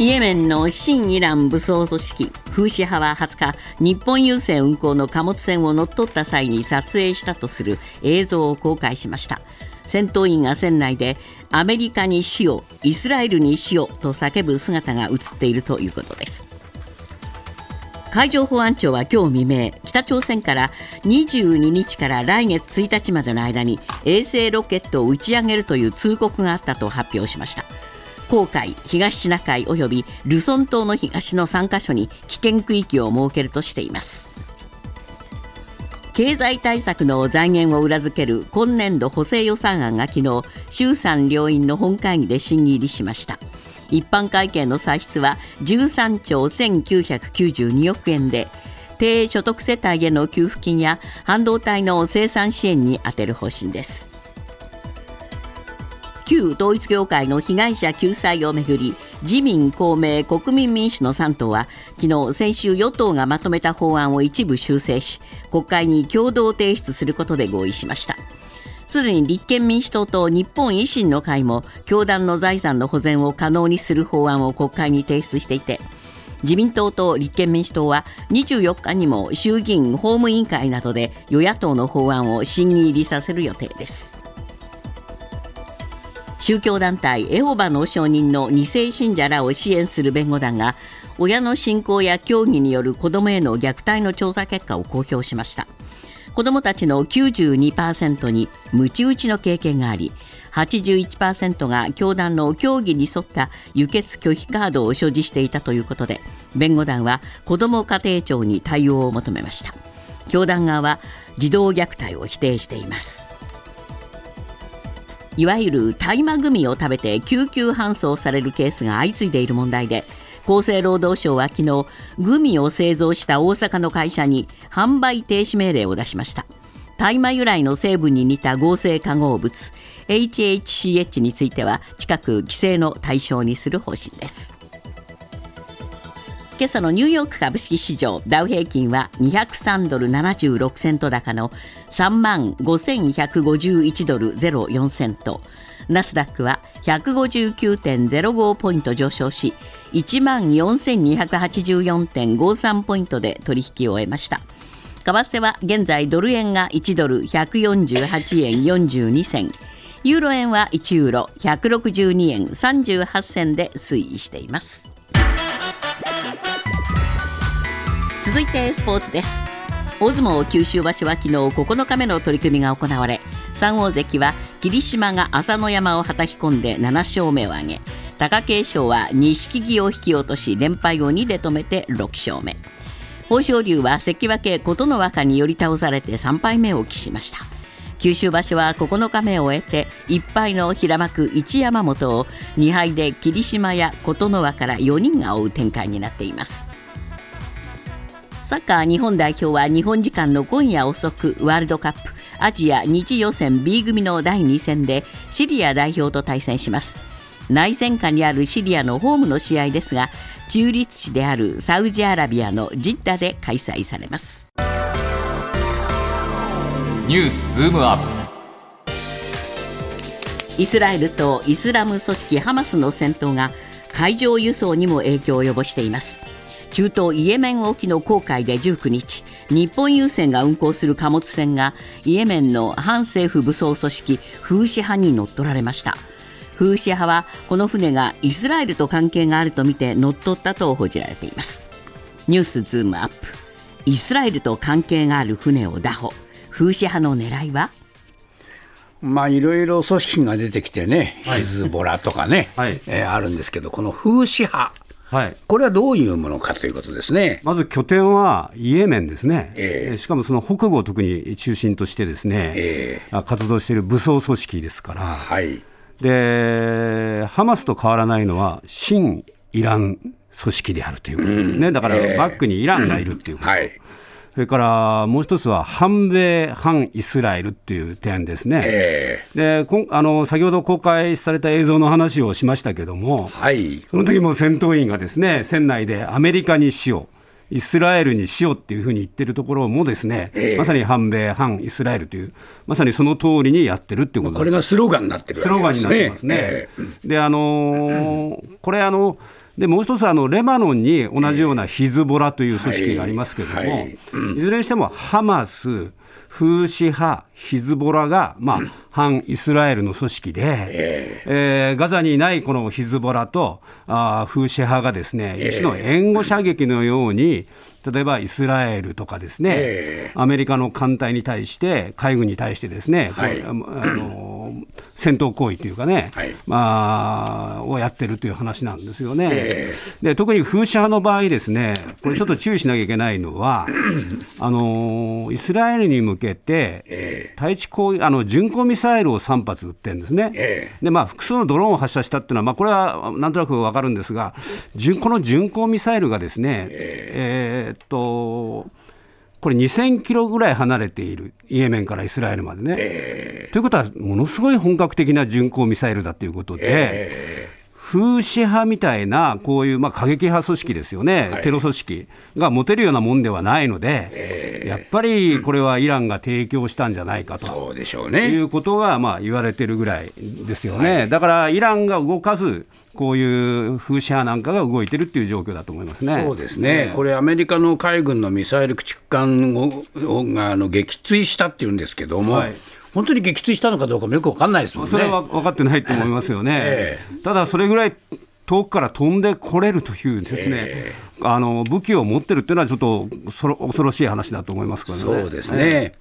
イエメンの新イラン武装組織フーシ派は20日日本郵船運航の貨物船を乗っ取った際に撮影したとする映像を公開しました。戦闘員が船内でアメリカに死をイスラエルに死をと叫ぶ姿が映っているということです。海上保安庁は今日未明北朝鮮から22日から来月1日までの間に衛星ロケットを打ち上げるという通告があったと発表しました。黄海東シナ海及びルソン島の東の3カ所に危険区域を設けるとしています。経済対策の財源を裏付ける今年度補正予算案が昨日衆参両院の本会議で審議入りしました。一般会計の歳出は13兆1992億円で低所得世帯への給付金や半導体の生産支援に充てる方針です。旧統一教会の被害者救済をめぐり自民公明国民民主の3党は昨日先週与党がまとめた法案を一部修正し国会に共同提出することで合意しました。すでに立憲民主党と日本維新の会も教団の財産の保全を可能にする法案を国会に提出していて自民党と立憲民主党は24日にも衆議院法務委員会などで与野党の法案を審議入りさせる予定です。宗教団体エホバの証人の2世信者らを支援する弁護団が親の信仰や教義による子どもへの虐待の調査結果を公表しました。子どもたちの92%にムチ打ちの経験があり81%が教団の教義に沿った輸血拒否カードを所持していたということで弁護団は子ども家庭庁に対応を求めました。教団側は児童虐待を否定しています。いわゆる大麻グミを食べて救急搬送されるケースが相次いでいる問題で厚生労働省は昨日グミを製造した大阪の会社に販売停止命令を出しました。大麻由来の成分に似た合成化合物 HHCH については近く規制の対象にする方針です。今朝のニューヨーク株式市場ダウ平均は203ドル76セント高の3万5151ドル04セント。ナスダックは159.05ポイント上昇し1万4284.53ポイントで取引を終えました。為替は現在ドル円が1ドル148円42銭。ユーロ円は1ユーロ162円38銭で推移しています。続いてスポーツです。大相撲九州場所は昨日9日目の取り組みが行われ3大関は霧島が朝乃山をはたき込んで7勝目を挙げ貴景勝は錦木を引き落とし連敗を2で止めて6勝目。豊昇龍は関脇琴ノ若に寄り倒されて3敗目を喫しました。九州場所は9日目を終えて1敗の平幕一山本を2敗で霧島や琴ノ若から4人が追う展開になっています。サッカー日本代表は日本時間の今夜遅くワールドカップアジア2次予選 B 組の第2戦でシリア代表と対戦します。内戦下にあるシリアのホームの試合ですが中立地であるサウジアラビアのジッダで開催されます。ニュースズームアップ。イスラエルとイスラム組織ハマスの戦闘が海上輸送にも影響を及ぼしています中東イエメン沖の航海で19日日本郵船が運航する貨物船がイエメンの反政府武装組織フーシ派に乗っ取られました。フーシ派はこの船がイスラエルと関係があるとみて乗っ取ったと報じられています。ニュースズームアップ。イスラエルと関係がある船を拿捕フーシ派の狙いは？まあいろいろ組織が出てきてね、ヒズボラとかね、はい、えー、あるんですけど、このフーシ派、はい、これはどういうものかということですね。まず拠点はイエメンですね、えー、しかもその北部を特に中心としてですね、えー、活動している武装組織ですから、はい、でハマスと変わらないのは、新イラン組織であるということですね、うん、だからバックにイランがいるっていうこと。うん。はいそれからもう一つは反米、反イスラエルっていう点ですね、えー、でこあの先ほど公開された映像の話をしましたけども、はい、その時も戦闘員がですね船内でアメリカにしよう、イスラエルにしようっていうふうに言ってるところもですね、えー、まさに反米、反イスラエルという、まさにその通りにやってるっていうことこれがスローガンになってるわけですね。スローガンになってますね。えー、であのー、これあのでもう一つあの、レバノンに同じようなヒズボラという組織がありますけれども、はい。はい。いずれにしてもハマス、フーシ派、ヒズボラが、まあ、反イスラエルの組織で、えー、えー、ガザにないこのヒズボラとあフーシ派がですね、一の援護射撃のように、例えばイスラエルとかですね、えー、アメリカの艦隊に対して、海軍に対してですね、はい、あの戦闘行為というかね、はい、まあ、をやってるという話なんですよね。えー、で特に風刺派の場合ですね、これちょっと注意しなきゃいけないのは、あのイスラエルに向けて、対地攻あの巡航ミサイルを3発撃ってるんですね。えー、でまあ、複数のドローンを発射したっていうのは、まあ、これはなんとなく分かるんですが、この巡航ミサイルがですね、えーっと、これ2000キロぐらい離れている、イエメンからイスラエルまでね。えー、ということは、ものすごい本格的な巡航ミサイルだということで、えー風刺派みたいな、こういうまあ過激派組織ですよね、はい、テロ組織が持てるようなもんではないので、えー、やっぱりこれはイランが提供したんじゃないかと、そうでしょうね、いうことがまあ言われてるぐらいですよね、はい、だからイランが動かず、こういう風刺派なんかが動いてるっていう状況だと思いますね。そうですね、これ、アメリカの海軍のミサイル駆逐艦をがあの撃墜したっていうんですけども、はい、本当に撃墜したのかどうかもよく分かんないですもんね。それは分かってないと思いますよね。えー、ただそれぐらい遠くから飛んでこれるというですね、えー、あの武器を持ってるっていうのは、ちょっと恐ろしい話だと思いますからね。そうですね、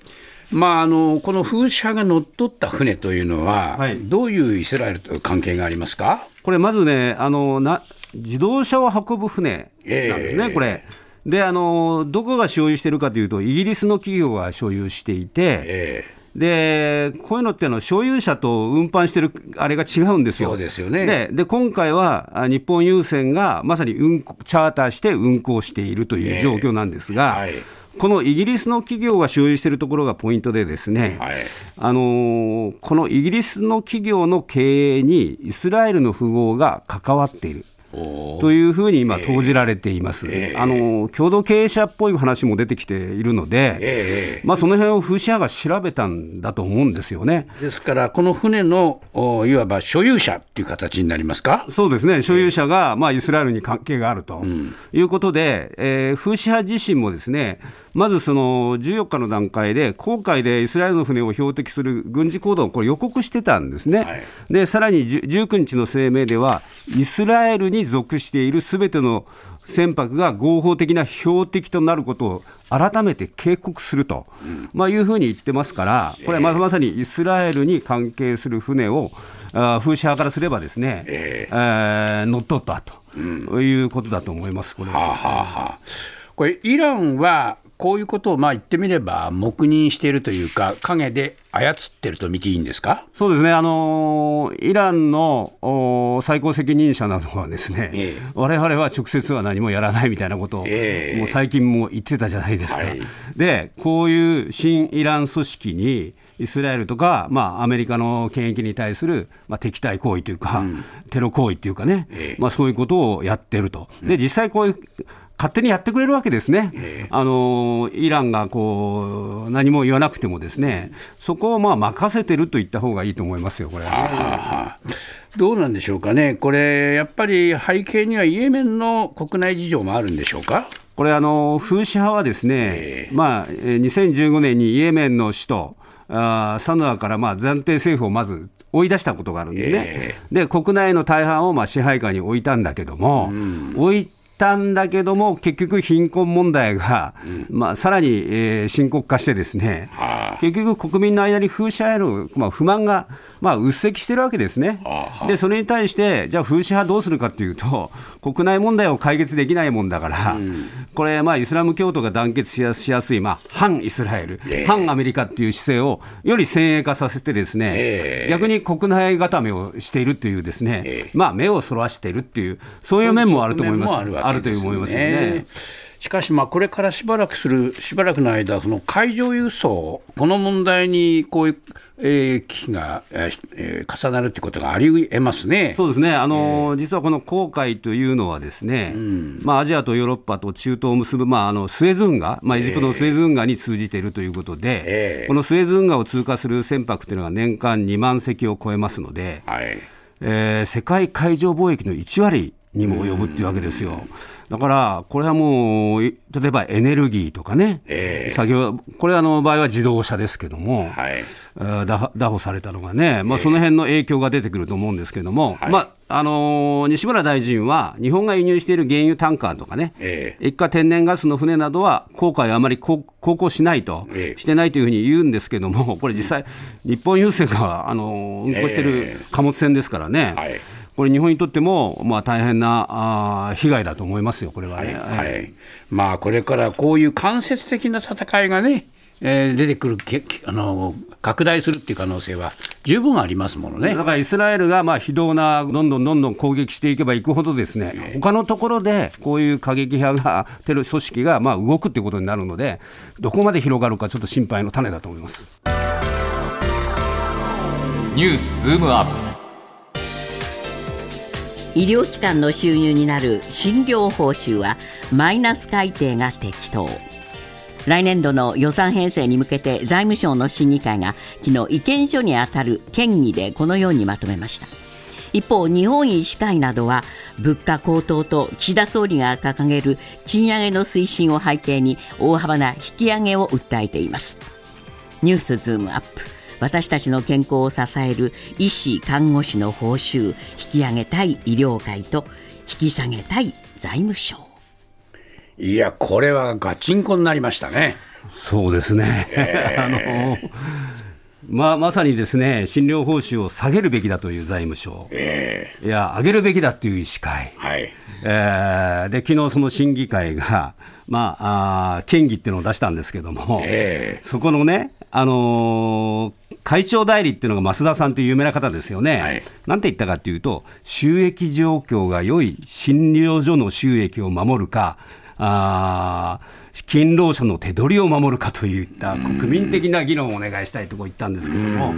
まあ、あのこの風刺派が乗っ取った船というのは、はい、どういうイスラエルと関係がありますか？これ、まずねあのな、自動車を運ぶ船なんですね、えー、これ。であの、どこが所有しているかというと、イギリスの企業が所有していて、えー、でこういうのっての所有者と運搬してるあれが違うんですよ。そうですよねでで今回は日本郵船がまさに運チャーターして運航しているという状況なんですが。えーはいこのイギリスの企業が所有しているところがポイントで、ですね、はい、あのこのイギリスの企業の経営にイスラエルの富豪が関わっている。というふうに今、投じられています、えー、あの共同経営者っぽい話も出てきているので、えー、まあ、その辺を風刺派が調べたんだと思うんですよね。ですから、この船のいわば所有者っていう形になりますか？そうですね、所有者が、まあ、イスラエルに関係があるということで、えー、風刺派自身もですね、まずその14日の段階で、航海でイスラエルの船を標的する軍事行動をこれ予告してたんですね、はい、でさらに19日の声明では、イスラエルに属しているすべての船舶が合法的な標的となることを改めて警告すると、うん、まあ、いうふうに言ってますから、これはまさにイスラエルに関係する船を、あ風刺派からすればですね、えー、えー、乗っ取ったと、うん、いうことだと思います、これは。はあはあ、これイランはこういうことをまあ言ってみれば、黙認しているというか、影で操ってると見ていいんですか？そうですね、あのイランの最高責任者などは、ですね、われわれは直接は何もやらないみたいなことを、えー、もう最近も言ってたじゃないですか。はい、で、こういう新イラン組織に、イスラエルとか、まあ、アメリカの権益に対する、まあ、敵対行為というか、うん、テロ行為というかね、えー、まあ、そういうことをやってると。で実際こういう勝手にやってくれるわけですね、えー、あのイランがこう何も言わなくても、ですね。そこをまあ任せてると言った方がいいと思いますよ、これは、ね。どうなんでしょうかね、これ、やっぱり背景にはイエメンの国内事情もあるんでしょうか？これあの、風刺派はですね、えー、まあ、2015年にイエメンの首都あサヌアからまあ暫定政府をまず追い出したことがあるんですね、えー、で国内の大半をまあ支配下に置いたんだけども、うん、置いたんだけども、結局、貧困問題が、うん、まあ、さらに、えー、深刻化して、ですね、はあ、結局、国民の間に風車への、まあ、不満が、まあ、うっせきしてるわけですね。はあ、で、それに対して、じゃあ、風刺派どうするかっていうと、国内問題を解決できないもんだから、うん、これ、まあ、イスラム教徒が団結しやすい、まあ、反イスラエル、えー、反アメリカっていう姿勢をより先鋭化させて、ですね、えー、逆に国内固めをしているという、ですね、えー、まあ、目をそらしているっていう、そういう面もあると思います。あると思いますよね。しかし、まあ、これからしばらくする、しばらくの間、その海上輸送、この問題にこういう、えー、危機が、えー、重なるということがありえますね。そうですね、あの、えー、実はこの航海というのは、ですね、うん、まあ、アジアとヨーロッパと中東を結ぶ、まあ、あのスエズ運河、まあ、エジプトのスエズ運河に通じているということで、えー、このスエズ運河を通過する船舶というのが年間2万隻を超えますので、はい。えー、世界海上貿易の1割にも及ぶっていうわけですよ。だから、これはもう、例えばエネルギーとかね、えー、作業、これはの場合は自動車ですけども、はい、拿捕されたのがね、まあ、その辺の影響が出てくると思うんですけども、えー、まああのー、西村大臣は、日本が輸入している原油タンカーとかね、えー、液化天然ガスの船などは、航海あまり航行しないと、してないというふうに言うんですけども、これ、実際、日本郵船が、あのー、運航している貨物船ですからね。はいこれ、日本にとっても、まあ、大変なあ被害だと思いますよ、これはね。はい、はい、まあ、これからこういう間接的な戦いがね、えー、出てくるけあの、拡大するっていう可能性は十分ありますものね。だからイスラエルがまあ非道な、どんどんどんどん攻撃していけばいくほど、ですね、他のところでこういう過激派が、テロ組織がまあ動くっていうことになるので、どこまで広がるか、ちょっと心配の種だと思います。ニュースズームアップ医療機関の収入になる診療報酬はマイナス改定が適当。来年度の予算編成に向けて財務省の審議会が昨日意見書にあたる県議でこのようにまとめました。一方日本医師会などは物価高騰と岸田総理が掲げる賃上げの推進を背景に大幅な引き上げを訴えています。ニュースズームアップ。私たちの健康を支える医師・看護師の報酬引き上げたい医療界と引き下げたい財務省。いやこれはガチンコになりましたね。そうですね、えー、あのまあ、まさにですね診療報酬を下げるべきだという財務省、えー、いや、上げるべきだという医師会、はいえー、で昨日その審議会が、まあ、あ県議っていうのを出したんですけども、えー、そこのね、あのー、会長代理っていうのが増田さんという有名な方ですよね、はい、なんて言ったかというと、収益状況が良い診療所の収益を守るか、あ勤労者の手取りを守るかといった国民的な議論をお願いしたいとこ言ったんですけども。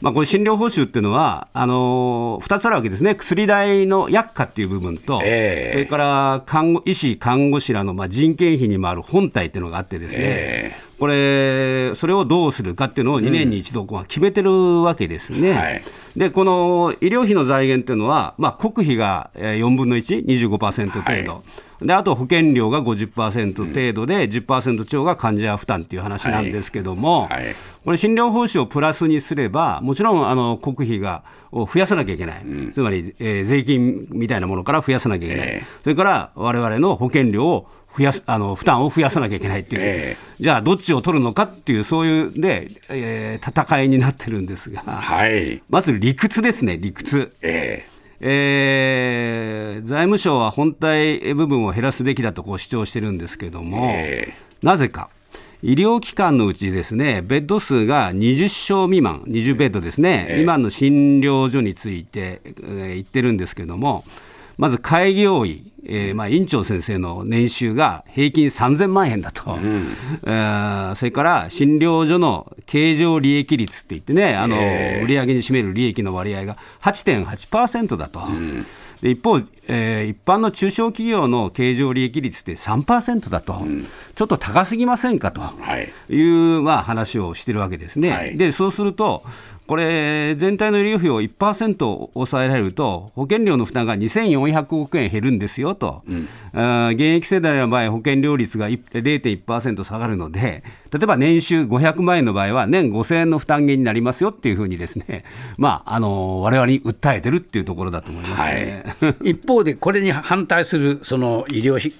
まあ、これ診療報酬っていうのは、あのー、2つあるわけですね、薬代の薬価っていう部分と、えー、それから看護医師、看護師らのまあ人件費にもある本体っていうのがあってですね、えー、これ、それをどうするかっていうのを2年に一度決めてるわけですね。うんはい、で、この医療費の財源っていうのは、まあ、国費が4分の1、25%程度。はい。であと保険料が50%程度で、10%超が患者負担っていう話なんですけども、はい。はい、これ、診療報酬をプラスにすれば、もちろんあの国費がを増やさなきゃいけない、うん、つまり、えー、税金みたいなものから増やさなきゃいけない、えー、それからわれわれの保険料を増やすあの負担を増やさなきゃいけないっていう、えー、じゃあ、どっちを取るのかっていう、そういうで、えー、戦いになってるんですが、はい、まず理屈ですね、理屈。えーえー、財務省は本体部分を減らすべきだとこう主張してるんですけども、えー、なぜか。医療機関のうちですね、ベッド数が20床未満、20ベッドですね、えー、未満の診療所について、えー、言ってるんですけども、まず開業医、えーまあ、院長先生の年収が平均3000万円だと、うん、えー、それから診療所の経常利益率って言ってね、あの、えー、売上に占める利益の割合が8.8%だと。うん。で一方、えー、一般の中小企業の経常利益率って3%だと、うん、ちょっと高すぎませんかと。い。う、はい、まあ、話をしてるわけですね。はい、でそうするとこれ、全体の医療費を1%抑えられると、保険料の負担が2400億円減るんですよと、うん、現役世代の場合、保険料率が0.1%下がるので、例えば年収500万円の場合は、年5000円の負担減になりますよっていうふうにですね、まあ、あの我々に訴えてるっていうところだと思いますね、はい、一方で、これに反対するその医療費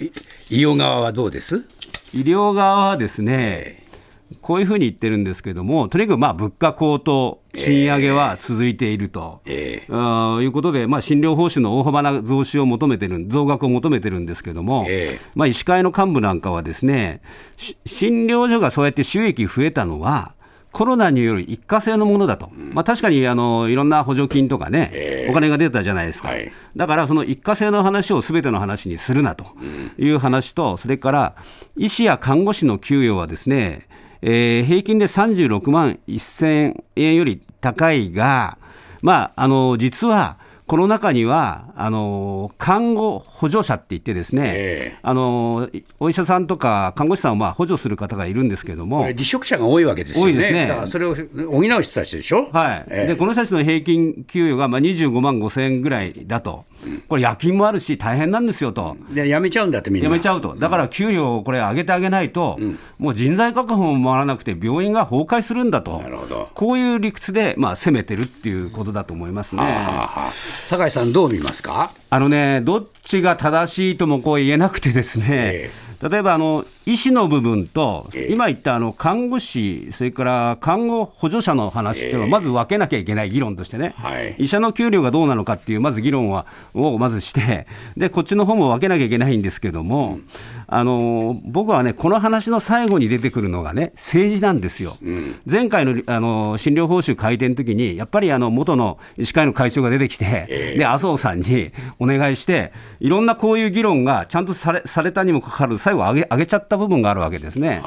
医療側はどうです？医療側はですね、こういうふうに言ってるんですけれども、とにかくまあ物価高騰、賃上げは続いていると、えー、いうことで、まあ、診療報酬の大幅な増収を求めてる、増額を求めてるんですけれども、えー、まあ、医師会の幹部なんかはですね、診療所がそうやって収益増えたのは、コロナによる一過性のものだと、まあ、確かにあのいろんな補助金とかね、えー、お金が出たじゃないですか、はい、だからその一過性の話をすべての話にするなという話と、それから医師や看護師の給与はですね、えー、平均で36万1000円より高いが、まあ、あの実はこの中にはあの看護補助者って言ってですね、えー、あのお医者さんとか看護師さんをまあ補助する方がいるんですけれども離職者が多いわけですよね。多いですね。だからそれを補う人たちでしょ、はい、えー、でこの人たちの平均給与がまあ25万5千円ぐらいだと。これ、夜勤もあるし、大変なんですよと。でやめちゃうんだって、みんな。やめちゃうと、だから給料をこれ、上げてあげないと、うん、もう人材確保も回らなくて、病院が崩壊するんだと、なるほど。こういう理屈で、まあ、攻めてるっていうことだと思いますね。酒井さん、どう見ますか？あのね、どっちが正しいともこう言えなくてですね、えー例えばあの医師の部分と、今言ったあの看護師、それから看護補助者の話っていうのは、まず分けなきゃいけない議論としてね、医者の給料がどうなのかっていう、まず議論はをまずして、でこっちの方も分けなきゃいけないんですけども、あの僕はね、この話の最後に出てくるのがね、政治なんですよ。前回のあの診療報酬改定の時に、やっぱりあの元の医師会の会長が出てきて、で麻生さんにお願いして、いろんなこういう議論がちゃんとされされたにもかかわらず、最後上げ、上げちゃった部分があるわけですね。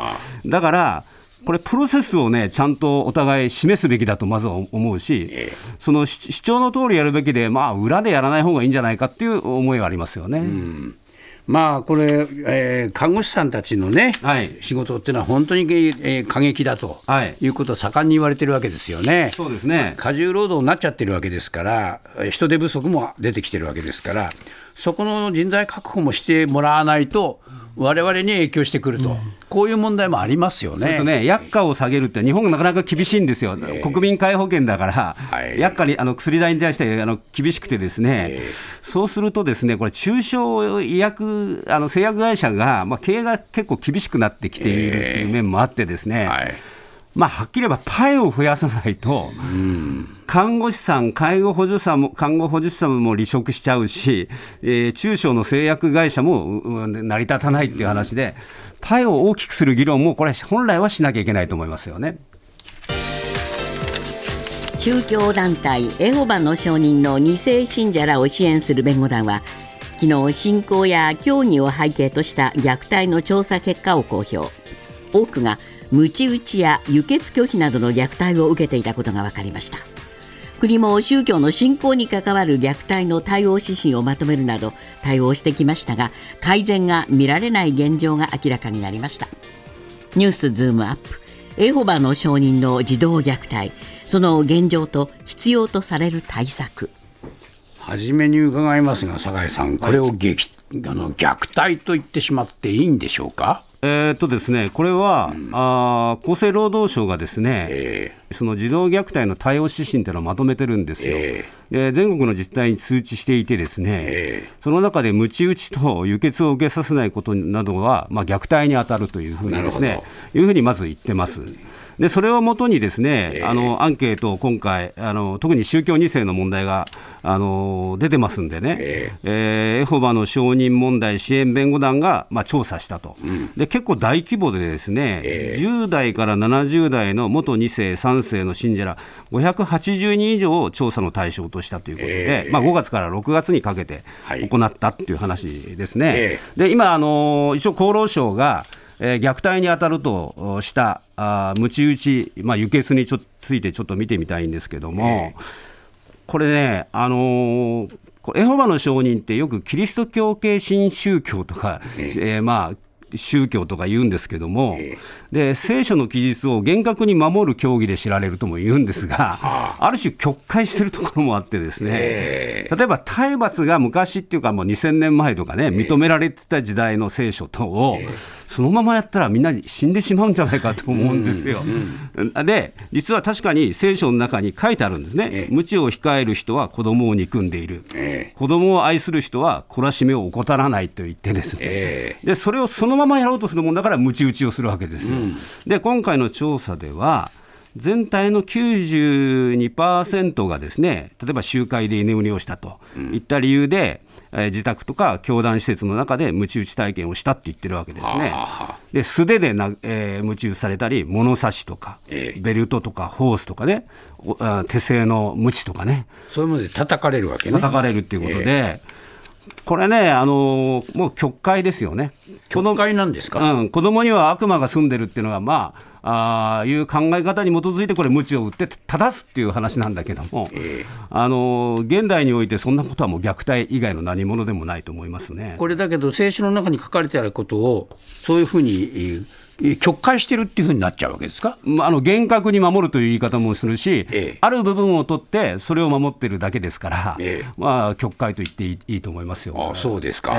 だからこれ、プロセスをね、ちゃんとお互い示すべきだとまずは思うし、その主張の通りやるべきで、まあ、裏でやらない方がいいんじゃないかっていう思いはありますよね。まあ、これ、えー、看護師さんたちのね、はい、仕事っていうのは本当に、えー、過激だと、はい、いうことを盛んに言われてるわけですよね。そうですね。過重労働になっちゃってるわけですから、人手不足も出てきてるわけですから、そこの人材確保もしてもらわないと、われわれに影響してくると、うん、こういう問題もありますよね。とね、薬価を下げるって、日本がなかなか厳しいんですよ、えー、国民皆保険だから、はい、薬価にあの薬代に対してあの厳しくて、ですね、えー、そうすると、ですねこれ、中小医薬あの製薬会社が、まあ、経営が結構厳しくなってきているっていう面もあってですね。えーはい。まあ、はっきり言えばパイを増やさないと、看護師さん、介護補助者も、看護補助者も離職しちゃうし、えー、中小の製薬会社も、成り立たないっていう話で、パイを大きくする議論も、これ、本来はしなきゃいけないと思いますよね。宗教団体エホバの証人の2世信者らを支援する弁護団は昨日信仰や教義を背景とした虐待の調査結果を公表多くが鞭打ちや輸血拒否などの虐待を受けていたことが分かりました国も宗教の信仰に関わる虐待の対応指針をまとめるなど対応してきましたが改善が見られない現状が明らかになりました。ニュースズームアップ。エホバの証人の児童虐待。その現状と必要とされる対策。はじめに伺いますが酒井さんこれを激、あの虐待と言ってしまっていいんでしょうか？えー、っとですね、これは、うん、あ厚生労働省がですね、えー、その児童虐待の対応指針というのをまとめてるんですよ、えー、全国の実態に通知していて、ですね、えー、その中で鞭打ちと輸血を受けさせないことなどは、まあ、虐待に当たるというふうにですね、いうふうにまず言ってます。でそれをもとにですね、あのアンケートを今回あの、特に宗教2世の問題があの出てますんでね、えー、えー、エホバの承認問題支援弁護団が、まあ、調査したと、うん、で結構大規模で、ですね、えー、10代から70代の元2世、3世の信者ら580人以上を調査の対象としたということで、えー、まあ、5月から6月にかけて行ったっていう話ですね。はい、で今あの、一応厚労省がえー、虐待に当たるとしたあ鞭打ち、まあ、輸血にちょついてちょっと見てみたいんですけども、えー、これね、あのー、エホバの証人ってよくキリスト教系新宗教とか、えー、えー、まあ、宗教とか言うんですけども、えー、で聖書の記述を厳格に守る教義で知られるとも言うんですが、ある種、曲解してるところもあって、ですね、えー、例えば体罰が昔っていうか、もう2000年前とかね、認められてた時代の聖書とを、えーそのままやったらみんな死んでしまうんじゃないかと思うんですよ。で、実は確かに聖書の中に書いてあるんですね、ええ、無知を控える人は子供を憎んでいる、ええ、子供を愛する人は懲らしめを怠らないと言ってですね、え、でそれをそのままやろうとするもんだから、むち打ちをするわけですよ。うん、で、今回の調査では、全体の92%がですね例えば集会で居眠りをしたと。いった理由で、えー、自宅とか教団施設の中で鞭打ち体験をしたって言ってるわけですね。で素手でな、えー、鞭打ちされたり物差しとか、えー、ベルトとかホースとかね手製の鞭とかね。そういうもので叩かれるわけね。叩かれるっていうことで、えーこれね、あのもう曲解ですよね。曲解なんですか、うん、子供には悪魔が住んでるっていうのが、まあ、あいう考え方に基づいてこれ、鞭を打って正すっていう話なんだけども、えー、あの現代においてそんなことはもう虐待以外の何者でもないと思いますね。これだけど、聖書の中に書かれてあることを、そういうふうに曲解してるっていうふうになっちゃうわけですか、まあ、あの厳格に守るという言い方もするし、ええ、ある部分を取って、それを守ってるだけですから、え、まあ、曲解と言っていいと思いますよ。あそうですか、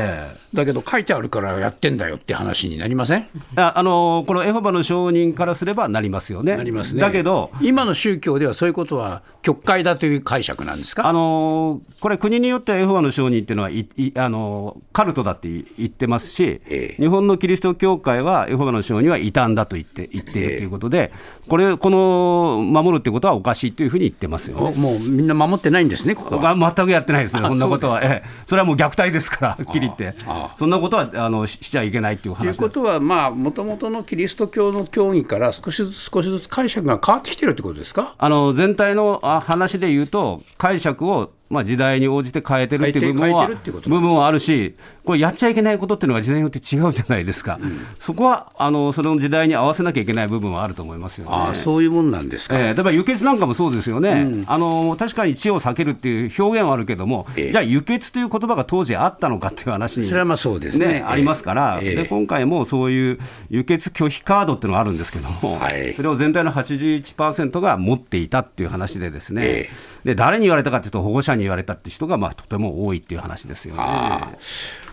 だけど、書いてあるからやってんだよって話になりません？ああのこのエホバの証人からすればなりますよね。なりますね。だけど、今の宗教ではそういうことは曲解だという解釈なんですか？あのこれ、国によってはエホバの証人っていうのはいいあのカルトだって言ってますし、日本のキリスト教会はエホバの証人は異端だと言って言っているということで、これ、この守るってことはおかしいというふうに言ってますよ、ね、もうみんな守ってないんですね、ここは。全くやってないですね、そんなことは、ええ、それはもう虐待ですから、はっきり言って、そんなことはあのしちゃいけないっていう話ということは、もともとのキリスト教の教義から少しずつ少しずつ解釈が変わってきてるってことですか？あの全体の話で言うと、解釈をまあ、時代に応じて変えてるっていう部分は部分はあるし、これ、やっちゃいけないことっていうのが時代によって違うじゃないですか、うん、そこはあのその時代に合わせなきゃいけない部分はあると思いますよね。あそういうもんなんですか、えー、例えば輸血なんかもそうですよね、うん、あの確かに血を避けるっていう表現はあるけども、えー、じゃあ、輸血という言葉が当時あったのかっていう話に、それはまあそうですね、ねありますから、えー、で、今回もそういう輸血拒否カードっていうのがあるんですけども、はい、それを全体の81%が持っていたっていう話で、ですね、で誰に言われたかというと、保護者に言われたって人がまあとても多いっていう話ですよね。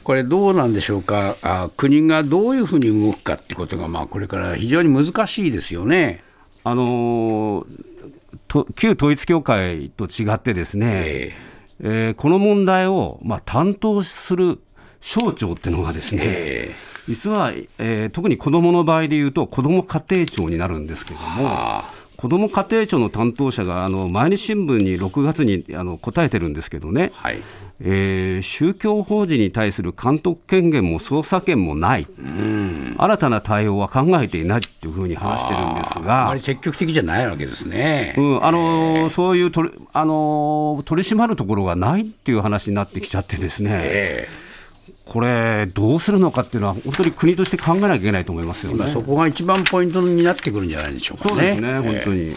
これ、どうなんでしょうか？あ、国がどういうふうに動くかってことが、まあ、これから非常に難しいですよね。あのと旧統一教会と違ってですね、えー、えー、この問題を、まあ、担当する省庁っていうのがですね、えー、実は、えー、特に子どもの場合でいうと、子ども家庭庁になるんですけども。子ども家庭庁の担当者があの毎日新聞に6月にあの答えてるんですけどね、はい、えー、宗教法人に対する監督権限も捜査権もない、新たな対応は考えていないというふうに話してるんですが、あまり積極的じゃないわけですね、うん、あのそういう取り,、あの取り締まるところがないっていう話になってきちゃってですね。えーこれ、どうするのかっていうのは、本当に国として考えなきゃいけないと思いますよね、そこが一番ポイントになってくるんじゃないでしょうかね。そうですね、本当に、